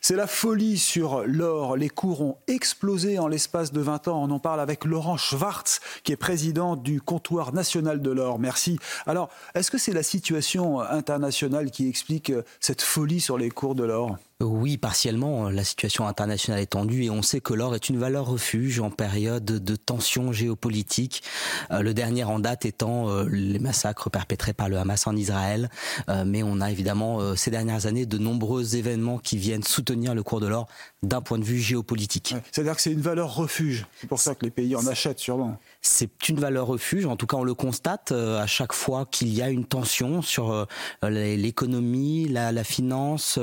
C'est la folie sur l'or. Les cours ont explosé en l'espace de 20 ans. On en parle avec Laurent Schwartz, qui est président du comptoir national de l'or. Merci. Alors, est-ce que c'est la situation internationale qui explique cette folie sur les cours de l'or? Oui, partiellement. La situation internationale est tendue et on sait que l'or est une valeur refuge en période de tensions géopolitiques. Euh, le dernier en date étant euh, les massacres perpétrés par le Hamas en Israël. Euh, mais on a évidemment ces dernières années de nombreux événements qui viennent soutenir le cours de l'or d'un point de vue géopolitique. C'est-à-dire que c'est une valeur refuge. C'est pour ça que les pays en achètent sûrement. C'est une valeur refuge. En tout cas, on le constate à chaque fois qu'il y a une tension sur l'économie, la, la, finance,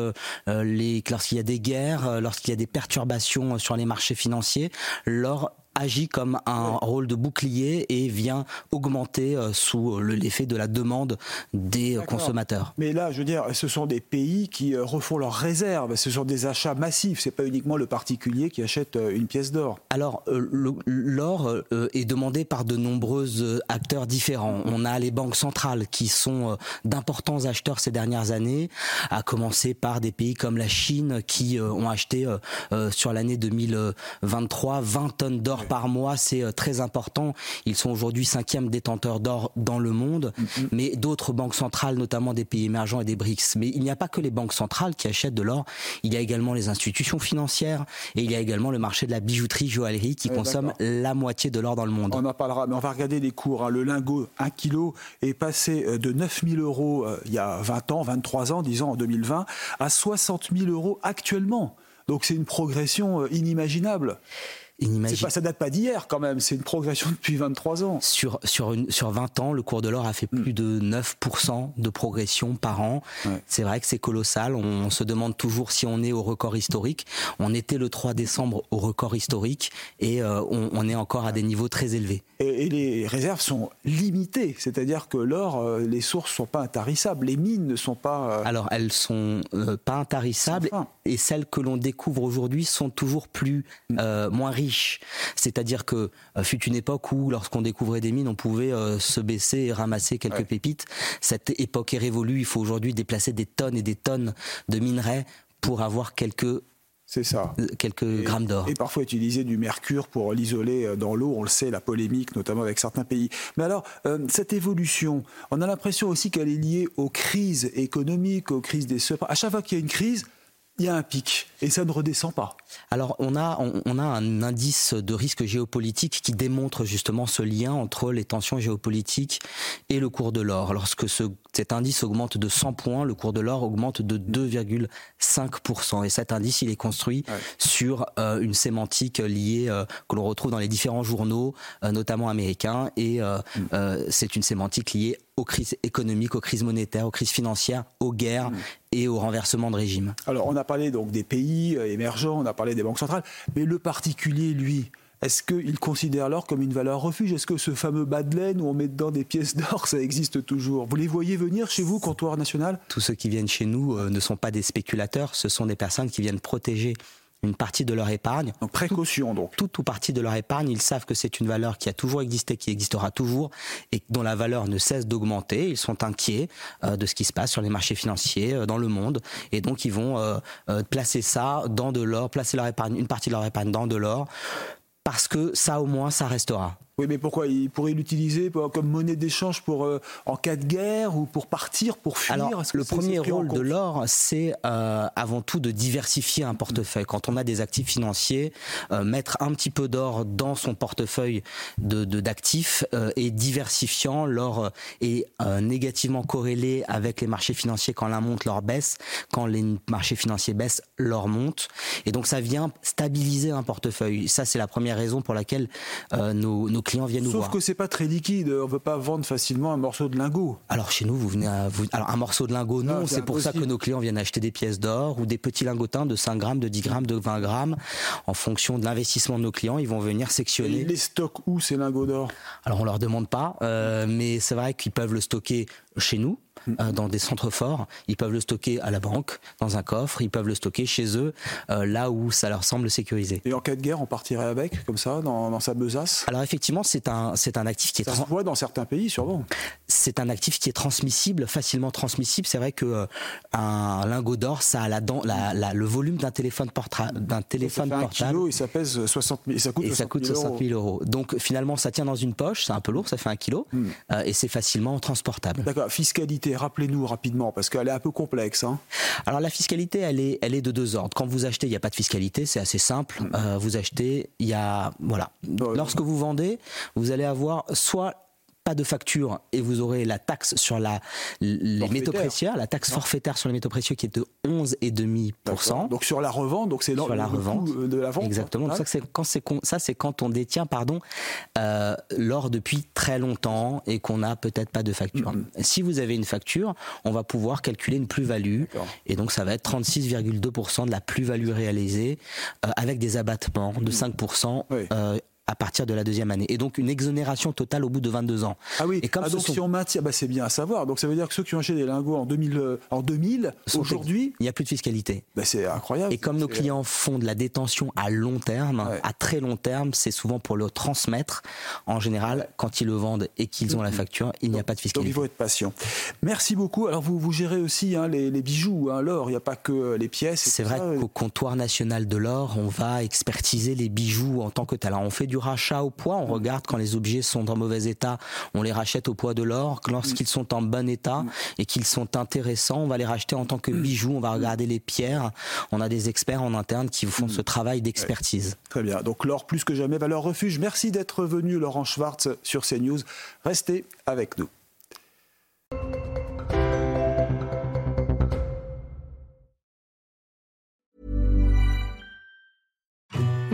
les lorsqu'il y a des guerres, euh, lorsqu'il y a des perturbations sur les marchés financiers, l'or agit comme un rôle de bouclier et vient augmenter euh, sous l'effet de la demande des consommateurs. Mais là, je veux dire, ce sont des pays qui euh, refont leurs réserves, ce sont des achats massifs, c'est pas uniquement le particulier qui achète euh, une pièce d'or. Alors, l'or est demandé par de nombreux acteurs différents. On a les banques centrales qui sont d'importants acheteurs ces dernières années, à commencer par des pays comme la Chine qui ont acheté sur l'année 2023 20 tonnes d'or par mois, c'est euh, très important. Ils sont aujourd'hui cinquième détenteur d'or dans le monde, mm-hmm. mais d'autres banques centrales, notamment des pays émergents et des BRICS. Mais il n'y a pas que les banques centrales qui achètent de l'or, il y a également les institutions financières et il y a également le marché de la bijouterie, joaillerie qui consomme la moitié de l'or dans le monde. On en parlera, mais on va regarder les cours. Hein. Le lingot 1 kg est passé euh, de 9 000 euros euh, il y a 20 ans, 23 ans, disons en 2020, à 60 000 euros actuellement. Donc c'est une progression inimaginable. Pas, ça date pas d'hier quand même, c'est une progression depuis 23 ans. Sur, sur, une, sur 20 ans, le cours de l'or a fait plus mm. de 9% de progression par an. C'est vrai que c'est colossal. On, se demande toujours si on est au record historique. On était le 3 décembre au record historique et euh, on, est encore à des niveaux très élevés. Et, les réserves sont limitées, c'est-à-dire que l'or, euh, les sources sont pas intarissables, les mines ne sont pas. Euh, Alors elles sont pas intarissables et celles que l'on découvre aujourd'hui sont toujours plus mm. moins riches c'est-à-dire que euh, fut une époque où, lorsqu'on découvrait des mines, on pouvait euh, se baisser et ramasser quelques pépites. Cette époque est révolue. Il faut aujourd'hui déplacer des tonnes et des tonnes de minerais pour avoir quelques c'est ça. Euh, quelques grammes d'or. Et parfois utiliser du mercure pour l'isoler dans l'eau. On le sait, la polémique, notamment avec certains pays. Mais alors, cette évolution, on a l'impression aussi qu'elle est liée aux crises économiques, aux crises des À chaque fois qu'il y a une crise, il y a un pic et ça ne redescend pas. Alors on a on, a un indice de risque géopolitique qui démontre justement ce lien entre les tensions géopolitiques et le cours de l'or. Lorsque ce, cet indice augmente de 100 points, le cours de l'or augmente de 2,5 et cet indice il est construit sur euh, une sémantique liée euh, que l'on retrouve dans les différents journaux euh, notamment américains et mm. c'est une sémantique liée aux crises économiques, aux crises monétaires, aux crises financières, aux guerres mm. et au renversement de régime. Alors on a parlé donc des pays euh, émergents, on a parlé des banques centrales, mais le particulier, lui, est-ce qu'il considère l'or comme une valeur refuge? Est-ce que ce fameux bas de laine où on met dedans des pièces d'or, ça existe toujours? Vous les voyez venir chez vous, comptoir national? Tous ceux qui viennent chez nous euh, ne sont pas des spéculateurs, ce sont des personnes qui viennent protéger une partie de leur épargne. Donc précaution donc. Toute ou partie de leur épargne, ils savent que c'est une valeur qui a toujours existé, qui existera toujours et dont la valeur ne cesse d'augmenter. Ils sont inquiets euh, de ce qui se passe sur les marchés financiers euh, dans le monde et donc ils vont euh, placer ça dans de l'or, placer leur épargne, une partie de leur épargne dans de l'or parce que ça au moins ça restera. Oui, mais pourquoi Il pourrait l'utiliser comme monnaie d'échange pour euh, en cas de guerre ou pour partir, pour fuir? Alors, Le premier rôle de l'or, c'est euh, avant tout de diversifier un portefeuille. Quand on a des actifs financiers, euh, mettre un petit peu d'or dans son portefeuille de d'actifs et diversifiant l'or est négativement corrélé avec les marchés financiers quand l'un monte, l'or baisse. Quand les marchés financiers baissent, l'or monte. Et donc ça vient stabiliser un portefeuille. Ça, c'est la première raison pour laquelle nos, nos clients viennent nous voir. Sauf que c'est pas très liquide. On veut pas vendre facilement un morceau de lingot. Alors chez nous, vous venez à, vous, alors un morceau de lingot, non. C'est pour ça que nos clients viennent acheter des pièces d'or ou des petits lingotins de 5 grammes, de 10 grammes, de 20 grammes. En fonction de l'investissement de nos clients, ils vont venir sectionner. Et les stocks où ces lingots d'or? Alors on leur demande pas, euh, mais c'est vrai qu'ils peuvent le stocker chez nous euh, dans des centres forts. Ils peuvent le stocker à la banque, dans un coffre. Ils peuvent le stocker chez eux, euh, là où ça leur semble sécurisé. Et en cas de guerre, on partirait avec, comme ça, dans, sa besace? Alors effectivement, c'est un, c'est un actif qui est... Ça se voit dans certains pays, sûrement. C'est un actif qui est transmissible, facilement transmissible. C'est vrai que euh, un lingot d'or, ça a la, la, le volume d'un téléphone, portable d'un téléphone ça fait portable. Un kilo et ça pèse 60 000, ça coûte, et ça coûte 60 000 euros. Donc finalement, ça tient dans une poche, c'est un peu lourd, ça fait un kilo, hmm. et c'est facilement transportable. D'accord. Fiscalité, rappelez-nous rapidement parce qu'elle est un peu complexe. Hein. Alors la fiscalité, elle est, elle est de deux ordres. Quand vous achetez, il n'y a pas de fiscalité, c'est assez simple. Mm. Euh, vous achetez, il y a voilà. Lorsque vous vendez, vous allez avoir soit pas de facture et vous aurez la taxe sur la, les métaux précieux, la taxe forfaitaire sur les métaux précieux qui est de 11,5%. Donc sur la revente, donc c'est la revente de la vente. Exactement. ça c'est quand c'est ça c'est quand on détient pardon euh, l'or depuis très longtemps et qu'on n'a peut-être pas de facture. Mm-hmm. Si vous avez une facture, on va pouvoir calculer une plus-value et donc ça va être 36,2% de la plus-value réalisée euh, avec des abattements de 5% à partir de la deuxième année. Et donc une exonération totale au bout de 22 ans. Ah oui, et comme ah, donc si on maintient, bah c'est bien à savoir. Donc ça veut dire que ceux qui ont acheté des lingots en 2000, euh, en 2000 aujourd'hui... Il n'y a plus de fiscalité. Bah c'est incroyable. Et comme nos clients font de la détention à long terme, à très long terme, c'est souvent pour le transmettre. En général, quand ils le vendent et qu'ils ont la facture, il n'y a pas de fiscalité. Donc il faut être patient. Merci beaucoup. Alors vous, vous gérez aussi hein, les, les, bijoux, hein, l'or, il n'y a pas que les pièces. C'est vrai qu'au comptoir national de l'or, on va expertiser les bijoux en tant que tel. Alors on fait du rachat au poids. On regarde quand les objets sont en mauvais état, on les rachète au poids de l'or. Lorsqu'ils sont en bon état et qu'ils sont intéressants, on va les racheter en tant que bijoux. On va regarder les pierres. On a des experts en interne qui font ce travail d'expertise. Très bien. Donc l'or plus que jamais valeur refuge. Merci d'être venu, Laurent Schwartz, sur CNews. Restez avec nous.